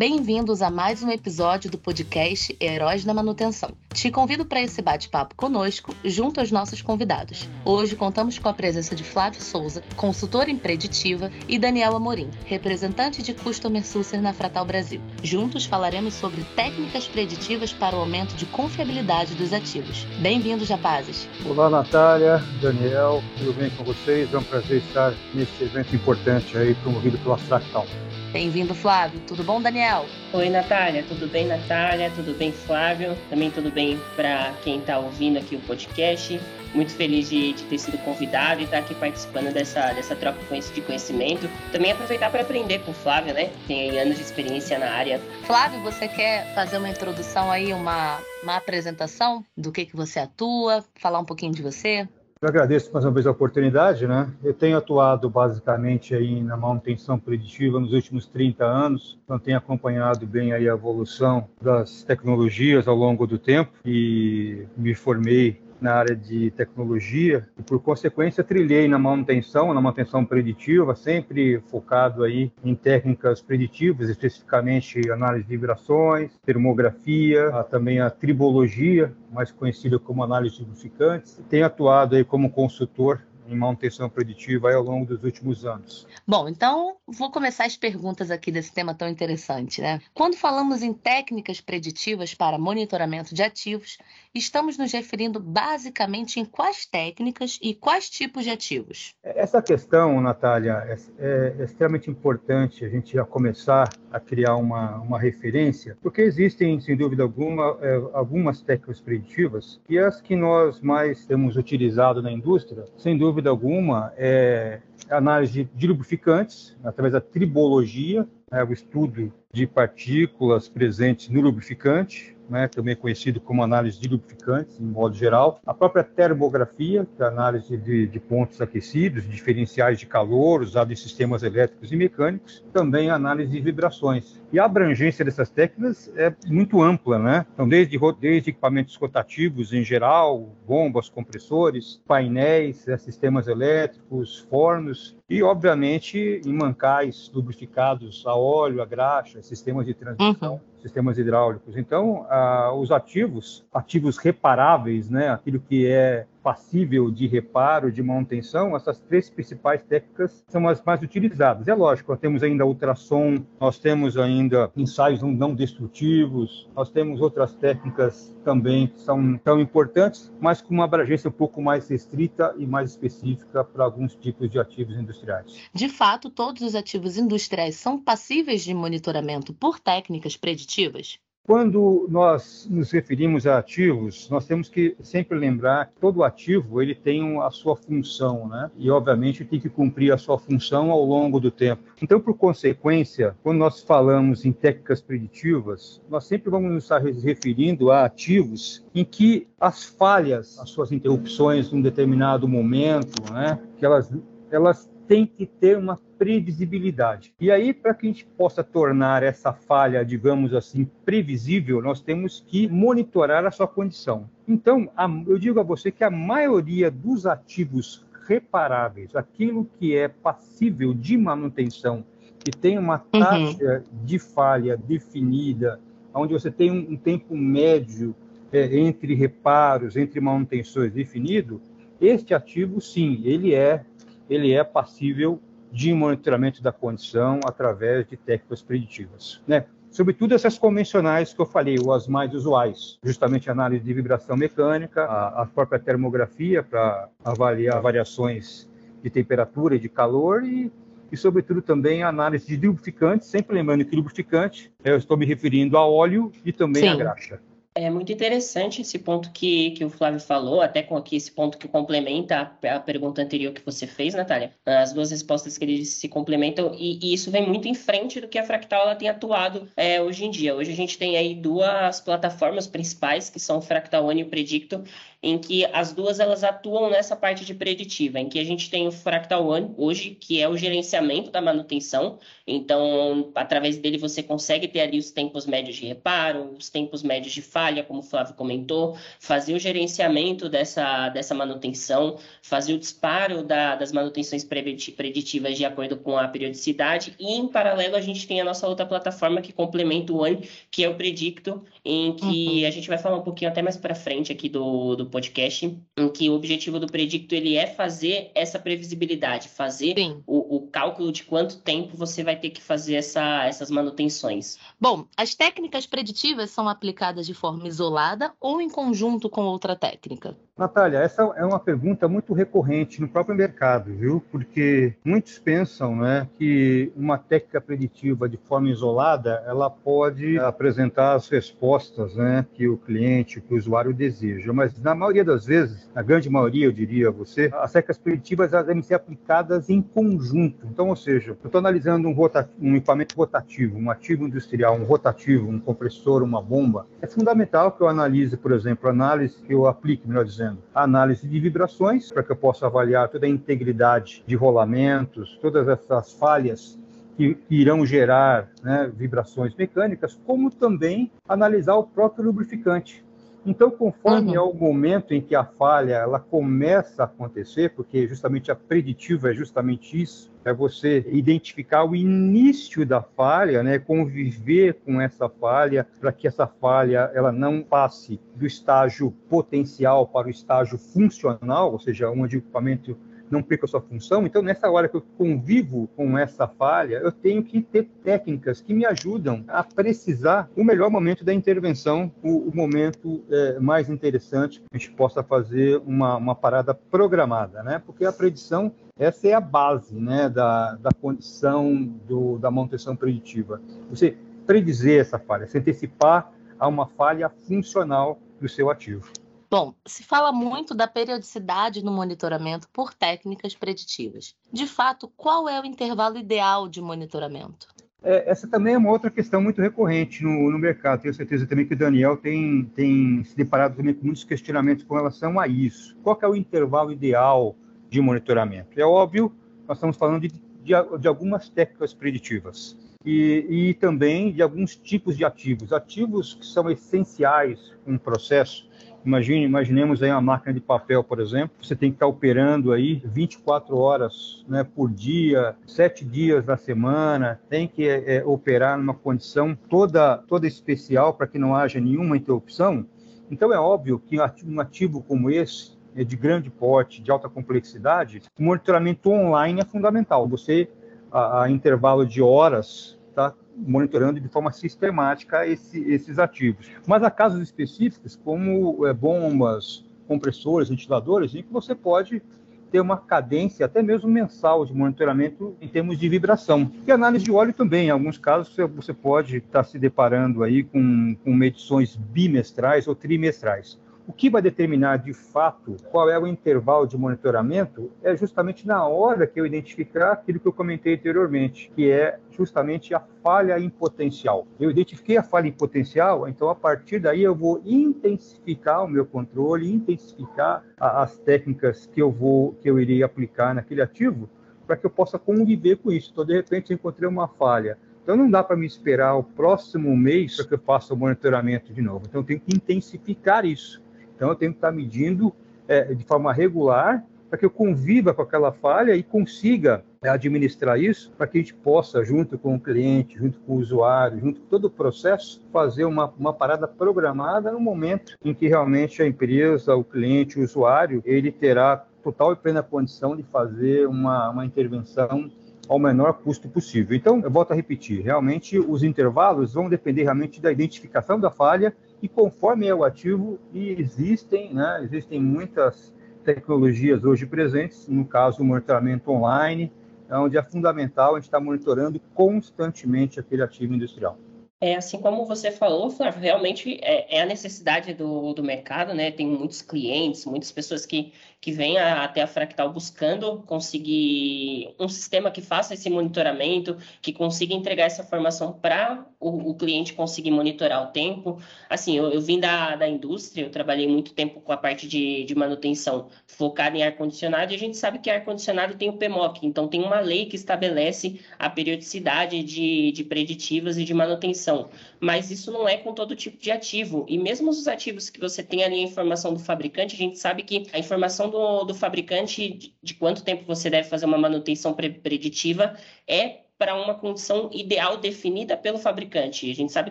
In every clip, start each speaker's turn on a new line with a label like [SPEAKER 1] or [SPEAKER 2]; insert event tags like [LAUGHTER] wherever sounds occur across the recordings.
[SPEAKER 1] Bem-vindos a mais um episódio do podcast Heróis da Manutenção. Te convido para esse bate-papo conosco, junto aos nossos convidados. Hoje contamos com a presença de Flávio Souza, consultor em preditiva, e Daniel Amorim, representante de Customer Success na Fratal Brasil. Juntos falaremos sobre técnicas preditivas para o aumento de confiabilidade dos ativos. Bem-vindos, rapazes.
[SPEAKER 2] Olá, Natália, Daniel, tudo bem com vocês? É um prazer estar nesse evento importante aí promovido pela Fractal.
[SPEAKER 1] Bem-vindo, Flávio. Tudo bom, Daniel?
[SPEAKER 3] Oi, Natália. Tudo bem, Natália? Tudo bem, Flávio? Também tudo bem para quem está ouvindo aqui o podcast. Muito feliz de, de, ter sido convidado e estar tá aqui participando dessa, dessa troca de conhecimento. Também aproveitar para aprender com o Flávio, né? Tem anos de experiência na área.
[SPEAKER 1] Flávio, você quer fazer uma introdução aí, uma, uma apresentação do que, que você atua, falar um pouquinho de você?
[SPEAKER 2] Eu agradeço mais uma vez a oportunidade, né? Eu tenho atuado basicamente aí na manutenção preditiva nos últimos 30 anos, então tenho acompanhado bem aí a evolução das tecnologias ao longo do tempo e me formei na área de tecnologia e, por consequência, trilhei na manutenção, na manutenção preditiva, sempre focado aí em técnicas preditivas, especificamente análise de vibrações, termografia, também a tribologia, mais conhecida como análise de lubrificantes. Tenho atuado aí como consultor em manutenção preditiva ao longo dos últimos anos.
[SPEAKER 1] Bom, então vou começar as perguntas aqui desse tema tão interessante, né? Quando falamos em técnicas preditivas para monitoramento de ativos, estamos nos referindo basicamente em quais técnicas e quais tipos de ativos?
[SPEAKER 2] Essa questão, Natália, é, é extremamente importante a gente já começar a criar uma, uma referência, porque existem, sem dúvida alguma, é, algumas técnicas preditivas e as que nós mais temos utilizado na indústria, sem dúvida alguma, é análise de lubrificantes, através da tribologia, é o estudo de partículas presentes no lubrificante, né, também conhecido como análise de lubrificantes, em modo geral. A própria termografia, que é a análise de, de pontos aquecidos, diferenciais de calor usados em sistemas elétricos e mecânicos, também a análise de vibrações. E a abrangência dessas técnicas é muito ampla, né? Então, desde, desde equipamentos rotativos em geral, bombas, compressores, painéis, né, sistemas elétricos, fornos, e, obviamente, em mancais lubrificados a óleo, a graxa, sistemas de transmissão. Uhum sistemas hidráulicos. Então, ah, os ativos, ativos reparáveis, né, aquilo que é passível de reparo, de manutenção, essas três principais técnicas são as mais utilizadas. É lógico, nós temos ainda ultrassom, nós temos ainda ensaios não destrutivos, nós temos outras técnicas também que são tão importantes, mas com uma abrangência um pouco mais restrita e mais específica para alguns tipos de ativos industriais.
[SPEAKER 1] De fato, todos os ativos industriais são passíveis de monitoramento por técnicas preditivas?
[SPEAKER 2] Quando nós nos referimos a ativos, nós temos que sempre lembrar que todo ativo ele tem a sua função, né? E obviamente tem que cumprir a sua função ao longo do tempo. Então, por consequência, quando nós falamos em técnicas preditivas, nós sempre vamos nos estar referindo a ativos em que as falhas, as suas interrupções num determinado momento, né? Que elas elas tem que ter uma previsibilidade. E aí, para que a gente possa tornar essa falha, digamos assim, previsível, nós temos que monitorar a sua condição. Então, eu digo a você que a maioria dos ativos reparáveis, aquilo que é passível de manutenção, que tem uma uhum. taxa uhum. de falha definida, onde você tem um, um tempo médio é, entre reparos, entre manutenções definido, este ativo, sim, ele é ele é passível de monitoramento da condição através de técnicas preditivas, né? Sobretudo essas convencionais que eu falei, ou as mais usuais, justamente a análise de vibração mecânica, a, a própria termografia para avaliar variações de temperatura e de calor e, e, sobretudo, também a análise de lubrificantes, sempre lembrando que lubrificante, eu estou me referindo a óleo e também Sim. a graxa.
[SPEAKER 3] É muito interessante esse ponto que, que o Flávio falou, até com aqui esse ponto que complementa a, a pergunta anterior que você fez, Natália. As duas respostas que eles se complementam e, e isso vem muito em frente do que a Fractal ela tem atuado é, hoje em dia. Hoje a gente tem aí duas plataformas principais, que são o Fractal One e o Predicto, em que as duas elas atuam nessa parte de preditiva, em que a gente tem o Fractal One hoje, que é o gerenciamento da manutenção. Então, através dele você consegue ter ali os tempos médios de reparo, os tempos médios de falha, falha, como o Flávio comentou, fazer o gerenciamento dessa, dessa manutenção, fazer o disparo da, das manutenções preditivas de acordo com a periodicidade, e em paralelo a gente tem a nossa outra plataforma que complementa o One, que é o Predicto, em que uhum. a gente vai falar um pouquinho até mais para frente aqui do, do podcast, em que o objetivo do Predicto ele é fazer essa previsibilidade, fazer o, o, cálculo de quanto tempo você vai ter que fazer essa, essas manutenções.
[SPEAKER 1] Bom, as técnicas preditivas são aplicadas de forma isolada ou em conjunto com outra técnica?
[SPEAKER 2] Natália, essa é uma pergunta muito recorrente no próprio mercado, viu? Porque muitos pensam né, que uma técnica preditiva de forma isolada ela pode apresentar as respostas né, que o cliente, que o usuário deseja. Mas na maioria das vezes, na grande maioria, eu diria a você, as técnicas preditivas elas devem ser aplicadas em conjunto. Então, ou seja, eu estou analisando um, um equipamento rotativo, um ativo industrial, um rotativo, um compressor, uma bomba. É fundamental que eu analise, por exemplo, análise que eu aplique, melhor dizendo análise de vibrações, para que eu possa avaliar toda a integridade de rolamentos, todas essas falhas que, irão gerar né, vibrações mecânicas, como também analisar o próprio lubrificante. Então, conforme uhum. é o momento em que a falha ela começa a acontecer, porque justamente a preditiva é justamente isso, é você identificar o início da falha, né, conviver com essa falha para que essa falha ela não passe do estágio potencial para o estágio funcional, ou seja, onde o equipamento não perca a sua função. Então, nessa hora que eu convivo com essa falha, eu tenho que ter técnicas que me ajudam a precisar o melhor momento da intervenção, o, o momento é, mais interessante que a gente possa fazer uma, uma parada programada, né? Porque a predição essa é a base né, da, da condição do, da manutenção preditiva. Você predizer essa falha, se antecipar a uma falha funcional do seu ativo.
[SPEAKER 1] Bom, se fala muito da periodicidade no monitoramento por técnicas preditivas. De fato, qual é o intervalo ideal de monitoramento?
[SPEAKER 2] É, essa também é uma outra questão muito recorrente no, no, mercado. Tenho certeza também que o Daniel tem, tem se deparado também com muitos questionamentos com relação a isso. Qual é o intervalo ideal de monitoramento? É óbvio, nós estamos falando de, de, de algumas técnicas preditivas e, e também de alguns tipos de ativos. Ativos que são essenciais no processo Imagine, imaginemos aí uma máquina de papel, por exemplo, você tem que estar operando aí 24 horas né, por dia, sete dias da semana, tem que é, é, operar numa condição toda, toda especial para que não haja nenhuma interrupção. Então é óbvio que um ativo como esse, é de grande porte, de alta complexidade, o monitoramento online é fundamental. Você, a, a intervalo de horas, está monitorando de forma sistemática esse, esses ativos. Mas há casos específicos, como é, bombas, compressores, ventiladores, em que você pode ter uma cadência até mesmo mensal de monitoramento em termos de vibração. E análise de óleo também, em alguns casos você pode estar se deparando aí com, com medições bimestrais ou trimestrais. O que vai determinar de fato qual é o intervalo de monitoramento é justamente na hora que eu identificar aquilo que eu comentei anteriormente, que é justamente a falha em potencial. Eu identifiquei a falha em potencial, então a partir daí eu vou intensificar o meu controle, intensificar a, as técnicas que eu vou que eu irei aplicar naquele ativo para que eu possa conviver com isso. Então, de repente, eu encontrei uma falha então não dá para me esperar o próximo mês para que eu faça o monitoramento de novo. Então eu tenho que intensificar isso. Então, eu tenho que estar medindo é, de forma regular para que eu conviva com aquela falha e consiga é, administrar isso para que a gente possa, junto com o cliente, junto com o usuário, junto com todo o processo, fazer uma, uma parada programada no momento em que realmente a empresa, o cliente, o usuário, ele terá total e plena condição de fazer uma, uma intervenção ao menor custo possível. Então, eu volto a repetir, realmente os intervalos vão depender realmente da identificação da falha e conforme é o ativo, e existem, né, existem muitas tecnologias hoje presentes, no caso o monitoramento online, onde é fundamental a gente estar monitorando constantemente aquele ativo industrial.
[SPEAKER 3] É, assim como você falou, Flávio, realmente é, é, a necessidade do, do mercado, né? Tem muitos clientes, muitas pessoas que, que vêm a, até a Fractal buscando conseguir um sistema que faça esse monitoramento, que consiga entregar essa formação para o, o, cliente conseguir monitorar o tempo. Assim, eu, eu vim da, da indústria, eu trabalhei muito tempo com a parte de, de manutenção focada em ar-condicionado, e a gente sabe que ar-condicionado tem o PMOC, então tem uma lei que estabelece a periodicidade de, de preditivas e de manutenção informação, mas isso não é com todo tipo de ativo. E mesmo os ativos que você tem ali a informação do fabricante, a gente sabe que a informação do, do fabricante de, de quanto tempo você deve fazer uma manutenção preditiva é para uma condição ideal definida pelo fabricante. A gente sabe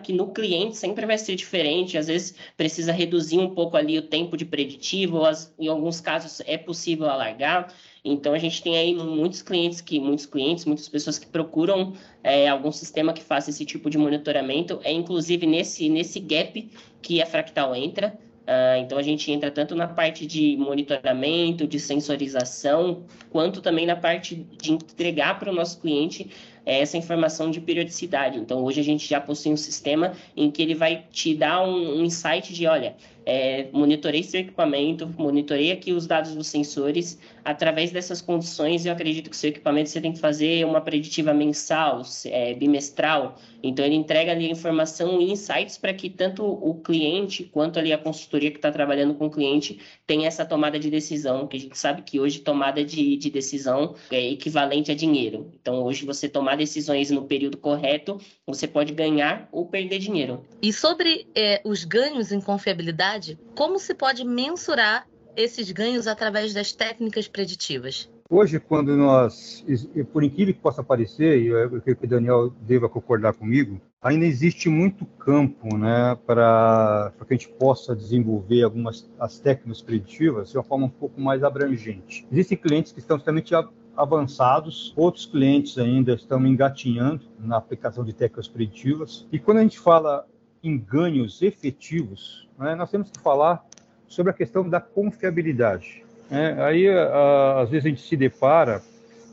[SPEAKER 3] que no cliente sempre vai ser diferente, às vezes precisa reduzir um pouco ali o tempo de preditivo, em alguns casos é possível alargar. Então a gente tem aí muitos clientes que, muitos clientes, muitas pessoas que procuram é, algum sistema que faça esse tipo de monitoramento. É inclusive nesse, nesse gap que a Fractal entra. Uh, então a gente entra tanto na parte de monitoramento, de sensorização, quanto também na parte de entregar para o nosso cliente é essa informação de periodicidade. Então, hoje a gente já possui um sistema em que ele vai te dar um, um insight de, olha, é, monitorei seu equipamento, monitorei aqui os dados dos sensores. Através dessas condições, eu acredito que seu equipamento você tem que fazer uma preditiva mensal, é, bimestral. Então, ele entrega ali informação e insights para que tanto o cliente quanto ali a consultoria que está trabalhando com o cliente tenha essa tomada de decisão, que a gente sabe que hoje tomada de, de decisão é equivalente a dinheiro. Então, hoje você tomar decisões no período correto, você pode ganhar ou perder dinheiro.
[SPEAKER 1] E sobre é, os ganhos em confiabilidade, como se pode mensurar esses ganhos através das técnicas preditivas?
[SPEAKER 2] Hoje, quando nós, por incrível que possa parecer, e eu creio que o Daniel deva concordar comigo, ainda existe muito campo né, para que a gente possa desenvolver algumas as técnicas preditivas de uma forma um pouco mais abrangente. Existem clientes que estão extremamente avançados, outros clientes ainda estão engatinhando na aplicação de técnicas preditivas. E quando a gente fala em ganhos efetivos, né, nós temos que falar sobre a questão da confiabilidade. Né? Aí, a, às vezes, a gente se depara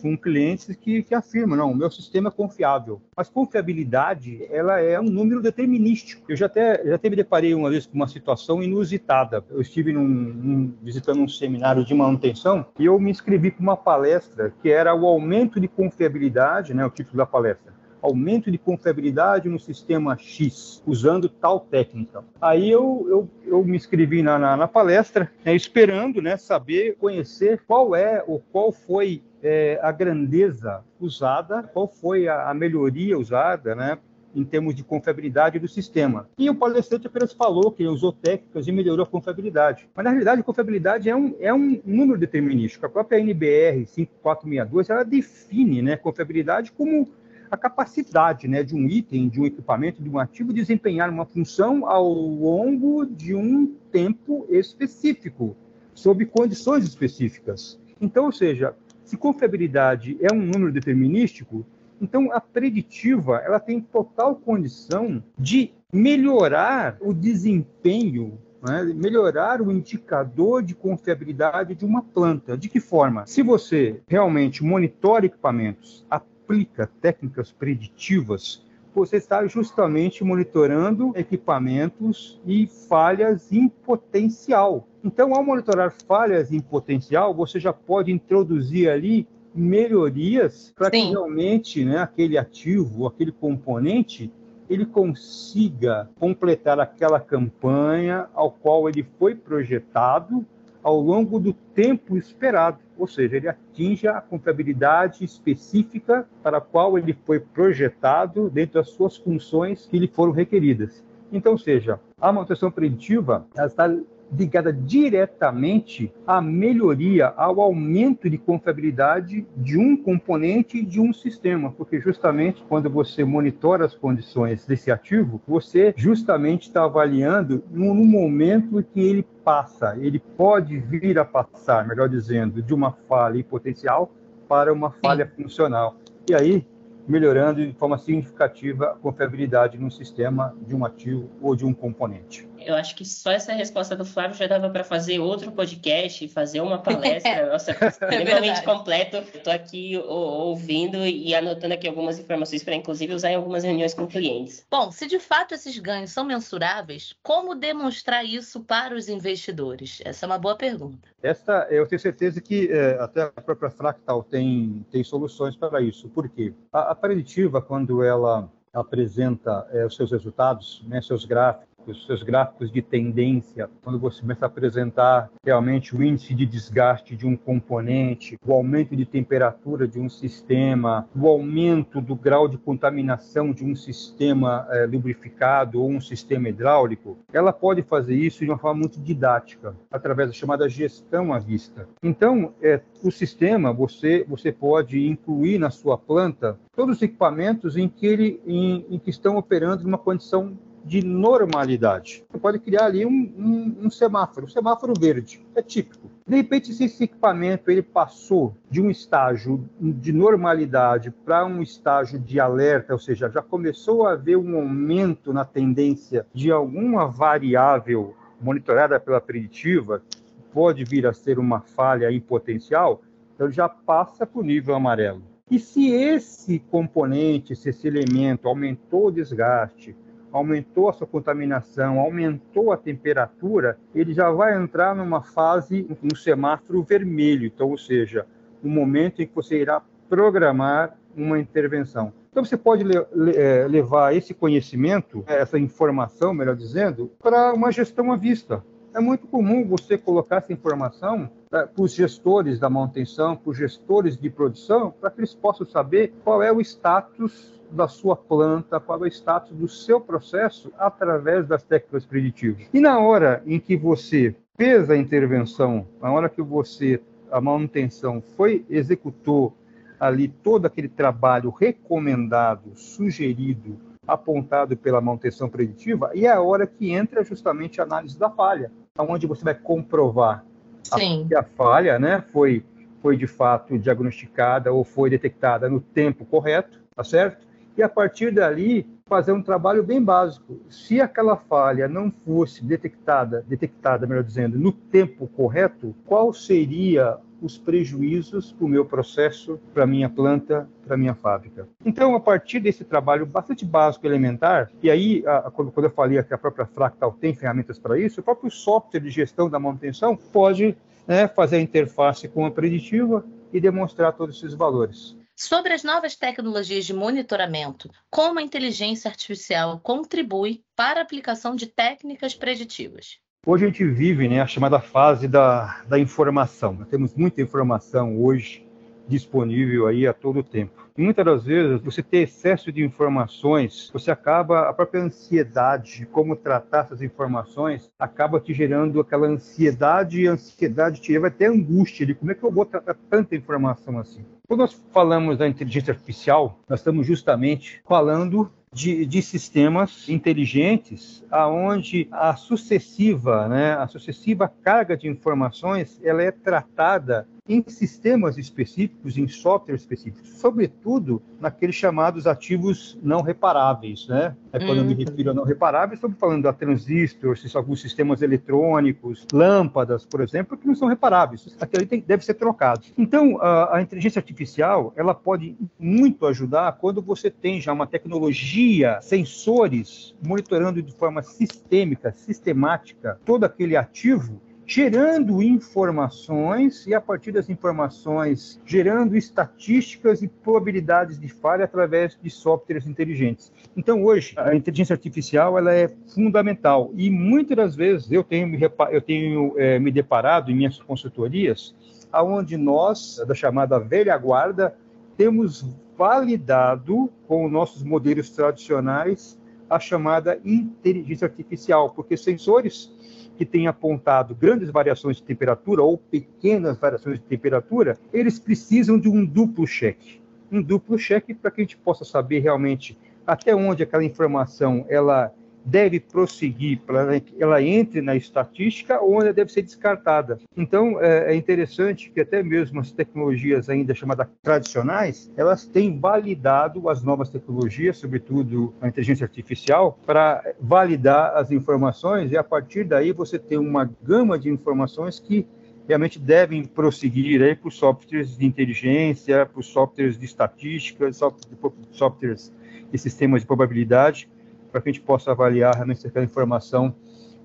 [SPEAKER 2] com clientes que, que afirmam, não, o meu sistema é confiável. Mas confiabilidade, ela é um número determinístico. Eu já até já até me deparei uma vez com uma situação inusitada. Eu estive num, num, visitando um seminário de manutenção e eu me inscrevi para uma palestra que era o aumento de confiabilidade, né, o título da palestra aumento de confiabilidade no sistema X, usando tal técnica. Aí eu, eu, eu me inscrevi na, na, na palestra, né, esperando né, saber, conhecer qual é ou qual foi é, a grandeza usada, qual foi a, a melhoria usada, né, em termos de confiabilidade do sistema. E o palestrante apenas falou que usou técnicas e melhorou a confiabilidade. Mas, na realidade, a confiabilidade é um, é um número determinístico. A própria NBR 5462, ela define né, confiabilidade como a capacidade né, de um item, de um equipamento, de um ativo desempenhar uma função ao longo de um tempo específico, sob condições específicas. Então, ou seja, se confiabilidade é um número determinístico, então a preditiva ela tem total condição de melhorar o desempenho né, melhorar o indicador de confiabilidade de uma planta. De que forma? Se você realmente monitora equipamentos, aplica técnicas preditivas, você está justamente monitorando equipamentos e falhas em potencial. Então, ao monitorar falhas em potencial, você já pode introduzir ali melhorias para que realmente né, aquele ativo, aquele componente, ele consiga completar aquela campanha ao qual ele foi projetado ao longo do tempo esperado, ou seja, ele atinja a contabilidade específica para a qual ele foi projetado dentro das suas funções que lhe foram requeridas. Então, seja, a manutenção preditiva está ligada diretamente à melhoria, ao aumento de confiabilidade de um componente de um sistema, porque justamente quando você monitora as condições desse ativo, você justamente está avaliando no, no momento que ele passa, ele pode vir a passar, melhor dizendo, de uma falha potencial para uma falha funcional. E aí, melhorando de forma significativa a confiabilidade no sistema de um ativo ou de um componente
[SPEAKER 3] eu acho que só essa resposta do Flávio já dava para fazer outro podcast, fazer uma palestra, [LAUGHS] nossa, [LAUGHS] é extremamente completo. Estou aqui ouvindo e anotando aqui algumas informações para, inclusive, usar em algumas reuniões com clientes.
[SPEAKER 1] Bom, se de fato esses ganhos são mensuráveis, como demonstrar isso para os investidores? Essa é uma boa pergunta.
[SPEAKER 2] Esta, eu tenho certeza que é, até a própria Fractal tem, tem soluções para isso. Por quê? A, a preditiva, quando ela apresenta é, os seus resultados, né, seus gráficos, gráficos, seus gráficos de tendência, quando você começa a apresentar realmente o índice de desgaste de um componente, o aumento de temperatura de um sistema, o aumento do grau de contaminação de um sistema é, lubrificado ou um sistema hidráulico, ela pode fazer isso de uma forma muito didática, através da chamada gestão à vista. Então, é, o sistema, você, você pode incluir na sua planta todos os equipamentos em que, ele, em, em que estão operando numa condição de normalidade. Você pode criar ali um, um, um, semáforo, um semáforo verde, é típico. De repente, se esse equipamento ele passou de um estágio de normalidade para um estágio de alerta, ou seja, já começou a haver um aumento na tendência de alguma variável monitorada pela preditiva, pode vir a ser uma falha em potencial, então já passa para o nível amarelo. E se esse componente, se esse elemento aumentou o desgaste, aumentou a sua contaminação, aumentou a temperatura, ele já vai entrar numa fase, um semáforo vermelho, então, ou seja, um momento em que você irá programar uma intervenção. Então você pode le le levar esse conhecimento, essa informação, melhor dizendo, para uma gestão à vista. É muito comum você colocar essa informação para os gestores da manutenção, para os gestores de produção, para que eles possam saber qual é o status da sua planta, qual é o status do seu processo através das técnicas preditivas. E na hora em que você fez a intervenção, na hora que você, a manutenção foi, executou ali todo aquele trabalho recomendado, sugerido, apontado pela manutenção preditiva, e é a hora que entra justamente a análise da falha, onde você vai comprovar
[SPEAKER 1] Sim.
[SPEAKER 2] a, a falha né, foi, foi de fato diagnosticada ou foi detectada no tempo correto, tá certo? E a partir dali fazer um trabalho bem básico. Se aquela falha não fosse detectada, detectada, melhor dizendo, no tempo correto, qual seria os prejuízos para o meu processo, para a minha planta, para a minha fábrica. Então, a partir desse trabalho bastante básico, elementar, e aí, a, quando, quando eu falei que a própria Fractal tem ferramentas para isso, o próprio software de gestão da manutenção pode né, fazer a interface com a preditiva e demonstrar todos esses valores
[SPEAKER 1] sobre as novas tecnologias de monitoramento, como a inteligência artificial contribui para a aplicação de técnicas preditivas.
[SPEAKER 2] Hoje a gente vive né, a chamada fase da, da informação. Nós temos muita informação hoje disponível aí a todo tempo. Muitas das vezes, você ter excesso de informações, você acaba, a própria ansiedade de como tratar essas informações, acaba te gerando aquela ansiedade, e a ansiedade te leva até angústia de como é que eu vou tratar tanta informação assim. Quando nós falamos da inteligência artificial, nós estamos justamente falando de, de, sistemas inteligentes, aonde a sucessiva, né, a sucessiva carga de informações, ela é tratada em sistemas específicos, em software específicos, sobretudo naqueles chamados ativos não reparáveis, né? É quando uhum. eu me uhum. refiro a não reparáveis, estamos falando da transistores, alguns sistemas eletrônicos, lâmpadas, por exemplo, que não são reparáveis. Aquilo tem, deve ser trocado. Então, a, a inteligência artificial, ela pode muito ajudar quando você tem já uma tecnologia, sensores, monitorando de forma sistêmica, sistemática, todo aquele ativo gerando informações e, a partir das informações, gerando estatísticas e probabilidades de falha através de softwares inteligentes. Então, hoje, a inteligência artificial ela é fundamental e muitas das vezes eu tenho me, eu tenho, é, me deparado em minhas consultorias aonde nós, da chamada velha guarda, temos validado com nossos modelos tradicionais a chamada inteligência artificial, porque sensores que têm apontado grandes variações de temperatura ou pequenas variações de temperatura, eles precisam de um duplo cheque. Um duplo cheque para que a gente possa saber realmente até onde aquela informação ela deve prosseguir para que ela entre na estatística ou ela deve ser descartada. Então, é, é interessante que até mesmo as tecnologias ainda chamadas tradicionais, elas têm validado as novas tecnologias, sobretudo a inteligência artificial, para validar as informações e a partir daí você tem uma gama de informações que realmente devem prosseguir aí os softwares de inteligência, para os softwares de estatística, softwares de sistemas de probabilidade, para que a gente possa avaliar realmente se aquela informação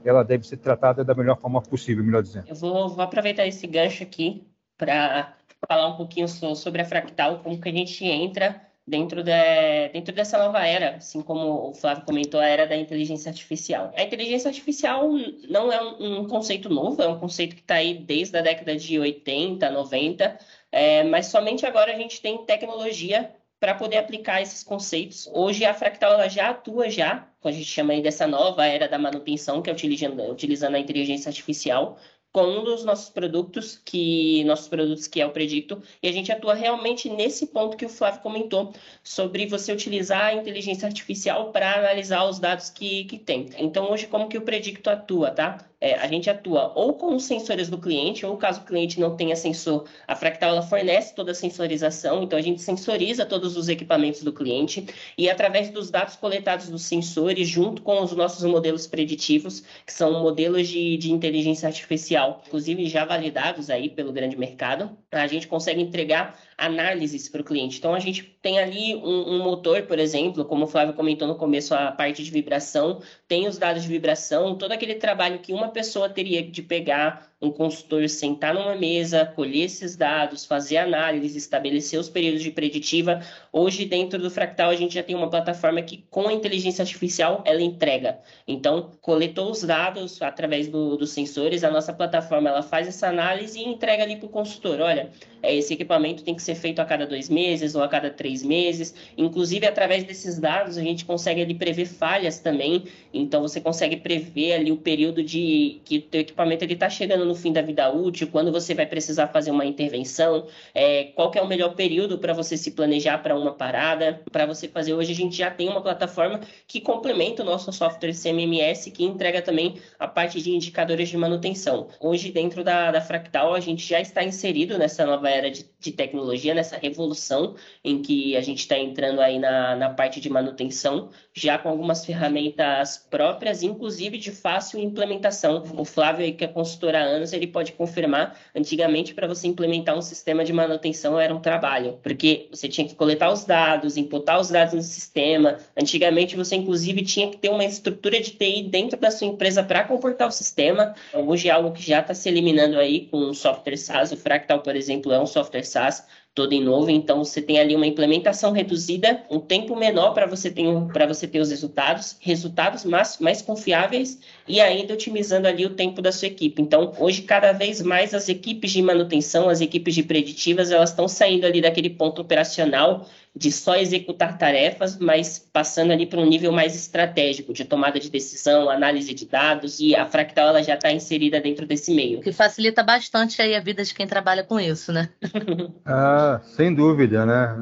[SPEAKER 2] ela deve ser tratada da melhor forma possível, melhor dizendo.
[SPEAKER 3] Eu vou, vou aproveitar esse gancho aqui para falar um pouquinho sobre a Fractal, como que a gente entra dentro, de, dentro dessa nova era, assim como o Flávio comentou, a era da inteligência artificial. A inteligência artificial não é um, um conceito novo, é um conceito que está aí desde a década de 80, 90, é, mas somente agora a gente tem tecnologia para poder aplicar esses conceitos. Hoje a Fractal ela já atua já, a gente chama aí dessa nova era da manutenção, que é utilizando, utilizando a inteligência artificial, com um dos nossos produtos, que nossos produtos que é o Predicto, e a gente atua realmente nesse ponto que o Flávio comentou, sobre você utilizar a inteligência artificial para analisar os dados que, que tem. Então, hoje, como que o Predicto atua, tá? É, a gente atua ou com os sensores do cliente, ou caso o cliente não tenha sensor, a Fractal ela fornece toda a sensorização, então a gente sensoriza todos os equipamentos do cliente e através dos dados coletados dos sensores, junto com os nossos modelos preditivos, que são modelos de, de inteligência artificial, inclusive já validados aí pelo grande mercado, a gente consegue entregar análises para o cliente. Então, a gente tem ali um, um, motor, por exemplo, como o Flávio comentou no começo, a parte de vibração, tem os dados de vibração, todo aquele trabalho que uma pessoa teria de pegar um consultor sentar numa mesa, colher esses dados, fazer análise, estabelecer os períodos de preditiva. Hoje, dentro do Fractal, a gente já tem uma plataforma que, com a inteligência artificial, ela entrega. Então, coletou os dados através do, dos sensores, a nossa plataforma ela faz essa análise e entrega ali para o consultor. Olha, é, esse equipamento tem que ser feito a cada dois meses ou a cada três meses. Inclusive, através desses dados, a gente consegue ali prever falhas também. Então, você consegue prever ali o período de que o teu equipamento está chegando no fim da vida útil, quando você vai precisar fazer uma intervenção, é, qual é o melhor período para você se planejar para uma parada, para você fazer. Hoje a gente já tem uma plataforma que complementa o nosso software CMMS, que entrega também a parte de indicadores de manutenção. Hoje, dentro da, da Fractal, a gente já está inserido nessa nova era de, de tecnologia, nessa revolução em que a gente está entrando aí na, na parte de manutenção, já com algumas ferramentas próprias, inclusive de fácil implementação. O Flávio, aí, que é consultor há anos, ele pode confirmar. Antigamente, para você implementar um sistema de manutenção era um trabalho, porque você tinha que coletar os dados, imputar os dados no sistema. Antigamente, você inclusive tinha que ter uma estrutura de TI dentro da sua empresa para comportar o sistema. Hoje é algo que já está se eliminando aí com o software SaaS. O Fractal, por exemplo, é um software SaaS todo em novo. Então você tem ali uma implementação reduzida, um tempo menor para você ter você ter os resultados, resultados mais, mais confiáveis e ainda otimizando ali o tempo da sua equipe. Então, hoje cada vez mais as equipes de manutenção, as equipes de preditivas, elas estão saindo ali daquele ponto operacional de só executar tarefas, mas passando ali para um nível mais estratégico, de tomada de decisão, análise de dados, e a Fractal ela já está inserida dentro desse meio.
[SPEAKER 1] Que facilita bastante aí a vida de quem trabalha com isso, né? [LAUGHS]
[SPEAKER 2] ah, sem dúvida, né?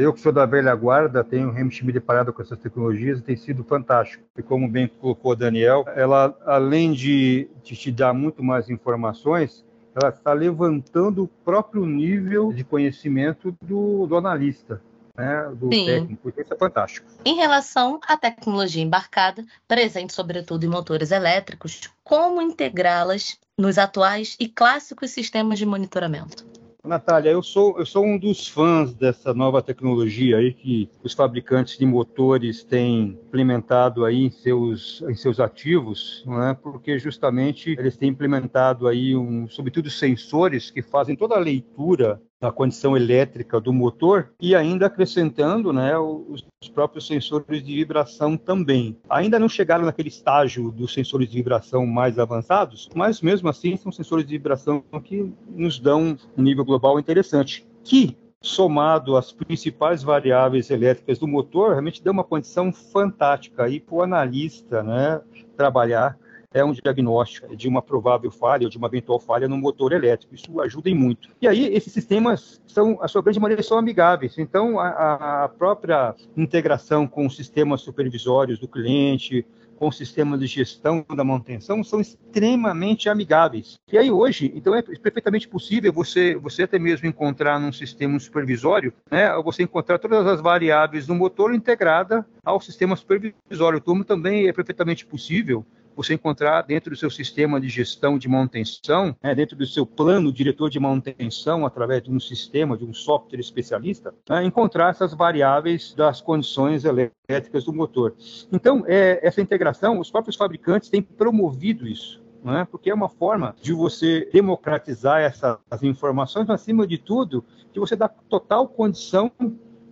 [SPEAKER 2] Eu que sou da velha guarda, tenho realmente deparado com essas tecnologias e tem sido fantástico. E como bem colocou o Daniel, ela, além de, de te dar muito mais informações, ela está levantando o próprio nível de conhecimento do, do analista. Né, do Sim. técnico, isso é fantástico.
[SPEAKER 1] Em relação à tecnologia embarcada, presente sobretudo em motores elétricos, como integrá-las nos atuais e clássicos sistemas de monitoramento?
[SPEAKER 2] Natália, eu sou, eu sou um dos fãs dessa nova tecnologia aí que os fabricantes de motores têm implementado aí em seus, em seus ativos, não é? porque justamente eles têm implementado aí, um, sobretudo, sensores que fazem toda a leitura da condição elétrica do motor e ainda acrescentando né, os próprios sensores de vibração também. Ainda não chegaram naquele estágio dos sensores de vibração mais avançados, mas mesmo assim são sensores de vibração que nos dão um nível global interessante, que somado às principais variáveis elétricas do motor, realmente dá uma condição fantástica aí para o analista né, trabalhar é um diagnóstico de uma provável falha ou de uma eventual falha no motor elétrico. Isso ajuda em muito. E aí, esses sistemas, são, a sua grande maioria, são amigáveis. Então, a, a própria integração com os sistemas supervisórios do cliente, com o sistema de gestão da manutenção são extremamente amigáveis. E aí hoje, então é perfeitamente possível você, você até mesmo encontrar num sistema supervisório, né, você encontrar todas as variáveis do motor integrada ao sistema supervisório. Como também é perfeitamente possível você encontrar dentro do seu sistema de gestão de manutenção, né, dentro do seu plano diretor de manutenção, através de um sistema, de um software especialista, né, encontrar essas variáveis das condições elétricas do motor. Então, é, essa integração, os próprios fabricantes têm promovido isso. É? porque é uma forma de você democratizar essas informações, mas, acima de tudo, de você dar total condição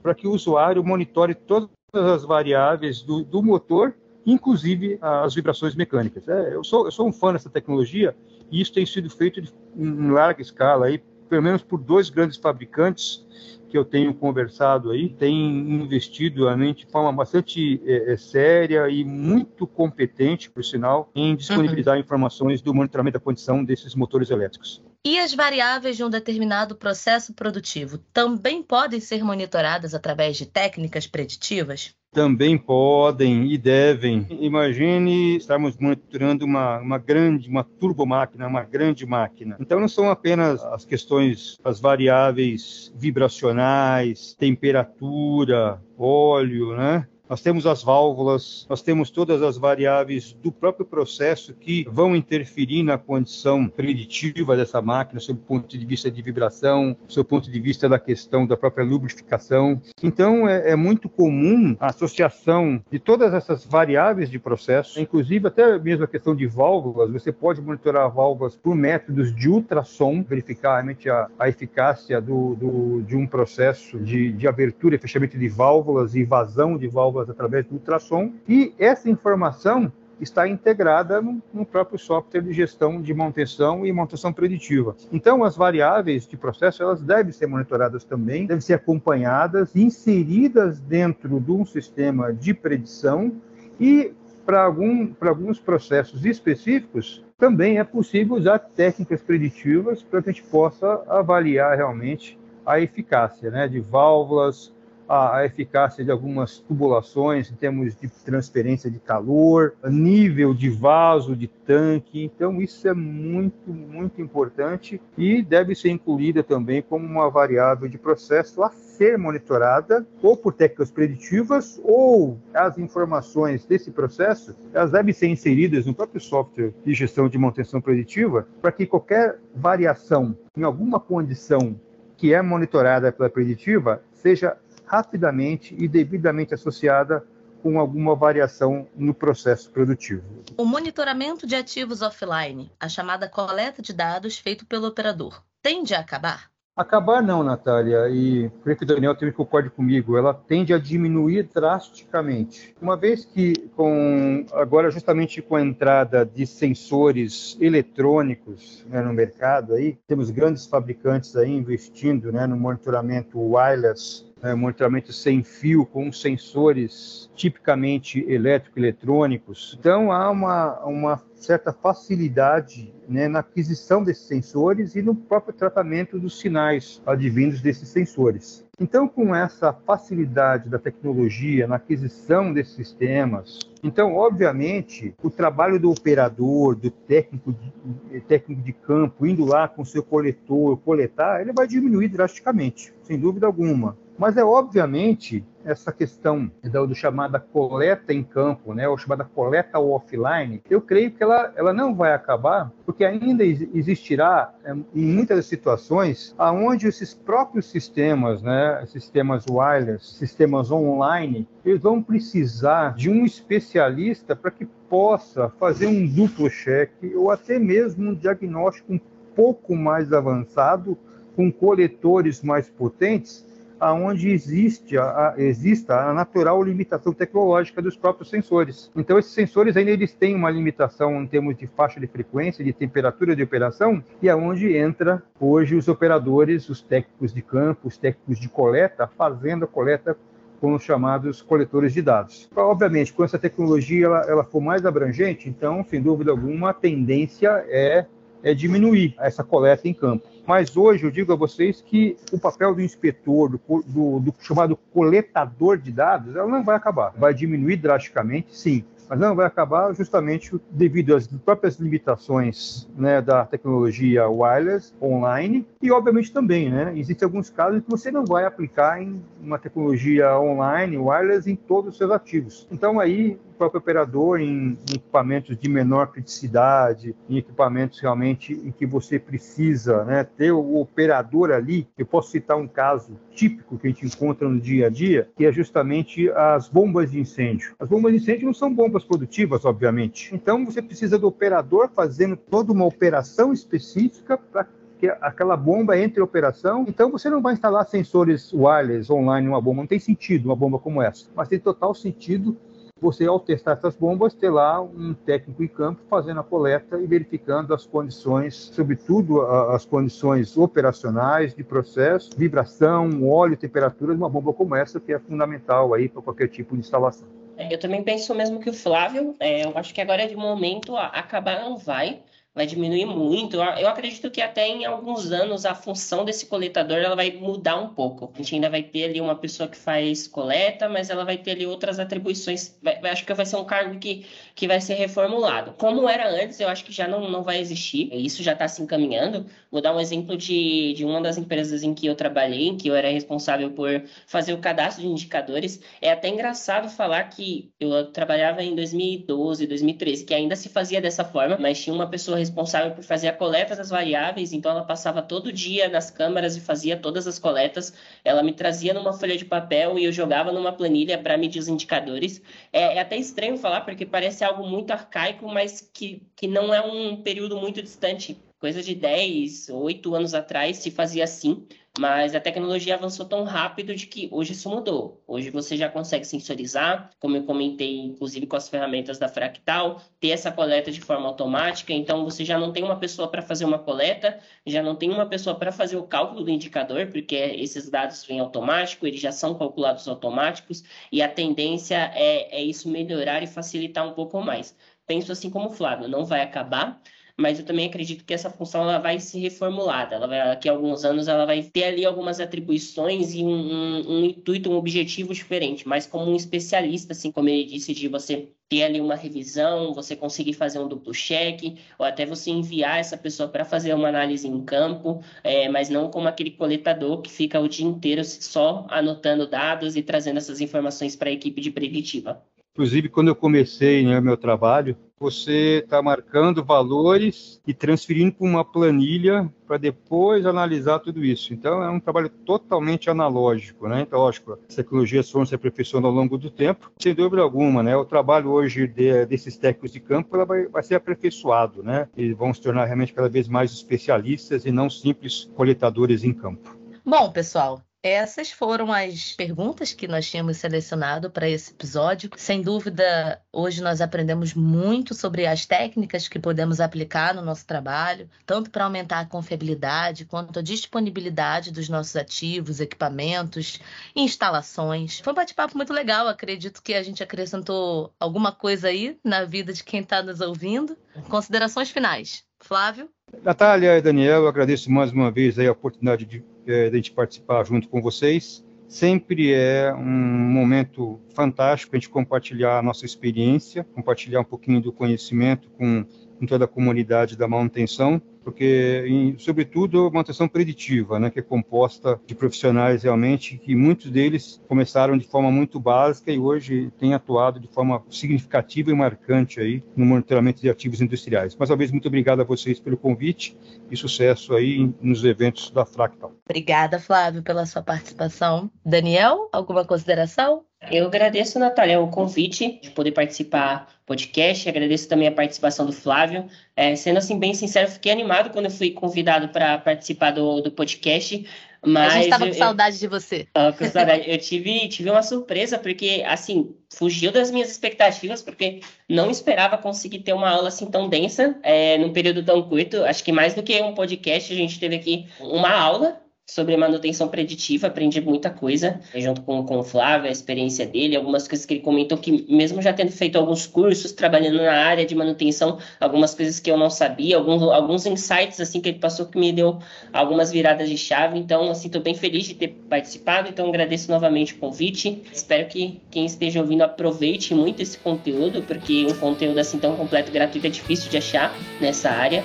[SPEAKER 2] para que o usuário monitore todas as variáveis do, do motor, inclusive as vibrações mecânicas. É, eu, sou, eu sou um fã dessa tecnologia e isso tem sido feito em larga escala, aí, pelo menos por dois grandes fabricantes que eu tenho conversado aí, têm investido realmente de forma bastante é, é, séria e muito competente, por sinal, em disponibilizar uhum. informações do monitoramento da condição desses motores elétricos.
[SPEAKER 1] E as variáveis de um determinado processo produtivo também podem ser monitoradas através de técnicas preditivas?
[SPEAKER 2] Também podem e devem. Imagine estarmos monitorando uma, uma grande, uma turbomáquina, uma grande máquina. Então não são apenas as questões, as variáveis vibracionais, temperatura, óleo, né? Nós temos as válvulas, nós temos todas as variáveis do próprio processo que vão interferir na condição preditiva dessa máquina, sob o ponto de vista de vibração, sob o ponto de vista da questão da própria lubrificação. Então, é, é muito comum a associação de todas essas variáveis de processo, inclusive até mesmo a questão de válvulas. Você pode monitorar válvulas por métodos de ultrassom, verificar realmente a, a eficácia do, do, de um processo de, de abertura e fechamento de válvulas e vazão de válvulas através do ultrassom, e essa informação está integrada no, próprio software de gestão de manutenção e manutenção preditiva. Então, as variáveis de processo elas devem ser monitoradas também, devem ser acompanhadas, inseridas dentro de um sistema de predição e para algum, alguns processos específicos também é possível usar técnicas preditivas para que a gente possa avaliar realmente a eficácia né, de válvulas, a, eficácia de algumas tubulações em termos de transferência de calor, nível de vaso de tanque. Então, isso é muito, muito importante e deve ser incluída também como uma variável de processo a ser monitorada ou por técnicas preditivas ou as informações desse processo, elas devem ser inseridas no próprio software de gestão de manutenção preditiva para que qualquer variação em alguma condição que é monitorada pela preditiva seja rapidamente e devidamente associada com alguma variação no processo produtivo.
[SPEAKER 1] O monitoramento de ativos offline, a chamada coleta de dados feito pelo operador, tende a acabar?
[SPEAKER 2] Acabar não, Natália, e creio que o Daniel também concorde comigo, ela tende a diminuir drasticamente. Uma vez que, com agora justamente com a entrada de sensores eletrônicos né, no mercado, aí temos grandes fabricantes aí investindo né, no monitoramento wireless é, monitoramento sem fio com sensores tipicamente elétrico-eletrônicos. Então há uma, uma certa facilidade né, na aquisição desses sensores e no próprio tratamento dos sinais advindos desses sensores. Então, com essa facilidade da tecnologia na aquisição desses sistemas, então, obviamente, o trabalho do operador, do técnico de, técnico de campo, indo lá com seu coletor, coletar, ele vai diminuir drasticamente, sem dúvida alguma. Mas é obviamente essa questão do, do chamada coleta em campo, né, ou chamada coleta offline, eu creio que ela, ela não vai acabar, porque ainda existirá é, em muitas situações aonde esses próprios sistemas, né, sistemas wireless, sistemas online, eles vão precisar de um especialista para que possa fazer um duplo cheque ou até mesmo um diagnóstico um pouco mais avançado com coletores mais potentes aonde existe a, a, exista a natural limitação tecnológica dos próprios sensores. Então, esses sensores ainda eles têm uma limitação em termos de faixa de frequência, de temperatura de operação, e aonde entra hoje os operadores, os técnicos de campo, os técnicos de coleta, fazendo a coleta com os chamados coletores de dados. Obviamente, com essa tecnologia ela, ela for mais abrangente, então, sem dúvida alguma, a tendência é, é diminuir essa coleta em campo. Mas hoje eu digo a vocês que o papel do inspetor, do, do, do chamado coletador de dados, ela não vai acabar. Vai diminuir drasticamente, sim, mas não vai acabar justamente devido às próprias limitações né, da tecnologia wireless online e obviamente também, né, existem alguns casos que você não vai aplicar em uma tecnologia online wireless em todos os seus ativos. Então aí próprio operador em, em equipamentos de menor criticidade, em equipamentos realmente em que você precisa né, ter o operador ali. Eu posso citar um caso típico que a gente encontra no dia a dia, que é justamente as bombas de incêndio. As bombas de incêndio não são bombas produtivas, obviamente. Então você precisa do operador fazendo toda uma operação específica para que aquela bomba entre operação. Então você não vai instalar sensores wireless online numa bomba, não tem sentido uma bomba como essa, mas tem total sentido você, ao testar essas bombas, ter lá um técnico em campo fazendo a coleta e verificando as condições, sobretudo as condições operacionais de processo, vibração, óleo, temperatura de uma bomba como essa, que é fundamental aí para qualquer tipo de instalação.
[SPEAKER 3] É, eu também penso mesmo que o Flávio, é, eu acho que agora de momento acabar não vai, vai diminuir muito. Eu acredito que até em alguns anos a função desse coletador ela vai mudar um pouco. A gente ainda vai ter ali uma pessoa que faz coleta, mas ela vai ter ali outras atribuições. Vai, acho que vai ser um cargo que, que vai ser reformulado. Como era antes, eu acho que já não, não vai existir. Isso já está se encaminhando. Vou dar um exemplo de, de uma das empresas em que eu trabalhei, em que eu era responsável por fazer o cadastro de indicadores. É até engraçado falar que eu trabalhava em 2012, 2013, que ainda se fazia dessa forma, mas tinha uma pessoa responsável por fazer a coleta das variáveis, então ela passava todo dia nas câmaras e fazia todas as coletas. Ela me trazia numa folha de papel e eu jogava numa planilha para medir os indicadores. É, é, até estranho falar, porque parece algo muito arcaico, mas que, que não é um período muito distante. Coisa de 10, 8 anos atrás se fazia assim. Mas a tecnologia avançou tão rápido de que hoje isso mudou. Hoje você já consegue sensorizar, como eu comentei, inclusive com as ferramentas da Fractal, ter essa coleta de forma automática. Então você já não tem uma pessoa para fazer uma coleta, já não tem uma pessoa para fazer o cálculo do indicador, porque esses dados vêm automático, eles já são calculados automáticos, e a tendência é, é isso melhorar e facilitar um pouco mais. Penso assim como o Flávio, não vai acabar, mas eu também acredito que essa função ela vai ser reformulada. Ela vai, daqui a alguns anos ela vai ter ali algumas atribuições e um, um, um intuito, um objetivo diferente, mas como um especialista, assim como ele disse, de você ter ali uma revisão, você conseguir fazer um duplo cheque, ou até você enviar essa pessoa para fazer uma análise em campo, é, mas não como aquele coletador que fica o dia inteiro só anotando dados e trazendo essas informações para a equipe de preditiva.
[SPEAKER 2] Inclusive, quando eu comecei né, meu trabalho, você está marcando valores e transferindo para uma planilha para depois analisar tudo isso. Então, é um trabalho totalmente analógico, né? Então, lógico, as tecnologias foram se aperfeiçoando ao longo do tempo, sem dúvida alguma, né? O trabalho hoje de, desses técnicos de campo vai, vai ser aperfeiçoado, né? Eles vão se tornar realmente cada vez mais especialistas e não simples coletadores em campo.
[SPEAKER 1] Bom, pessoal, essas foram as perguntas que nós tínhamos selecionado para esse episódio. Sem dúvida, hoje nós aprendemos muito sobre as técnicas que podemos aplicar no nosso trabalho, tanto para aumentar a confiabilidade quanto a disponibilidade dos nossos ativos, equipamentos, instalações. Foi um bate-papo muito legal. Acredito que a gente acrescentou alguma coisa aí na vida de quem está nos ouvindo. Considerações finais. Flávio?
[SPEAKER 2] Natália e Daniel, eu agradeço mais uma vez a oportunidade de é, de participar junto com vocês. Sempre é um momento fantástico a gente compartilhar a nossa experiência, compartilhar um pouquinho do conhecimento com, com toda a comunidade da manutenção porque, em, sobretudo, uma atenção preditiva, né, que é composta de profissionais realmente que muitos deles começaram de forma muito básica e hoje têm atuado de forma significativa e marcante aí no monitoramento de ativos industriais. Mais uma vez, muito obrigado a vocês pelo convite e sucesso aí nos eventos da Fractal.
[SPEAKER 1] Obrigada, Flávio, pela sua participação. Daniel, alguma consideração?
[SPEAKER 3] Eu agradeço, Natália, o convite de poder participar do podcast. Agradeço também a participação do Flávio. É, sendo assim, bem sincero, fiquei animado quando eu fui convidado para participar do, do podcast. Mas
[SPEAKER 1] a gente estava com saudade de você.
[SPEAKER 3] com saudade. Eu tive, tive uma surpresa, porque, assim, fugiu das minhas expectativas, porque não esperava conseguir ter uma aula assim tão densa, é, num período tão curto. Acho que mais do que um podcast, a gente teve aqui uma aula sobre manutenção preditiva, aprendi muita coisa, junto com, com o Flávio, a experiência dele, algumas coisas que ele comentou que, mesmo já tendo feito alguns cursos, trabalhando na área de manutenção, algumas coisas que eu não sabia, alguns, alguns insights, assim, que ele passou que me deu algumas viradas de chave, então, assim, estou bem feliz de ter participado, então agradeço novamente o convite, espero que quem esteja ouvindo aproveite muito esse conteúdo, porque um conteúdo assim tão completo, gratuito, é difícil de achar nessa área,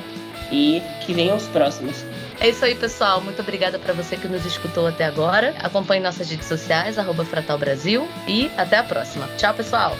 [SPEAKER 3] e que venham os próximos.
[SPEAKER 1] É isso aí, pessoal. Muito obrigada para você que nos escutou até agora. Acompanhe nossas redes sociais, arroba Fratal Brasil. E até a próxima. Tchau, pessoal!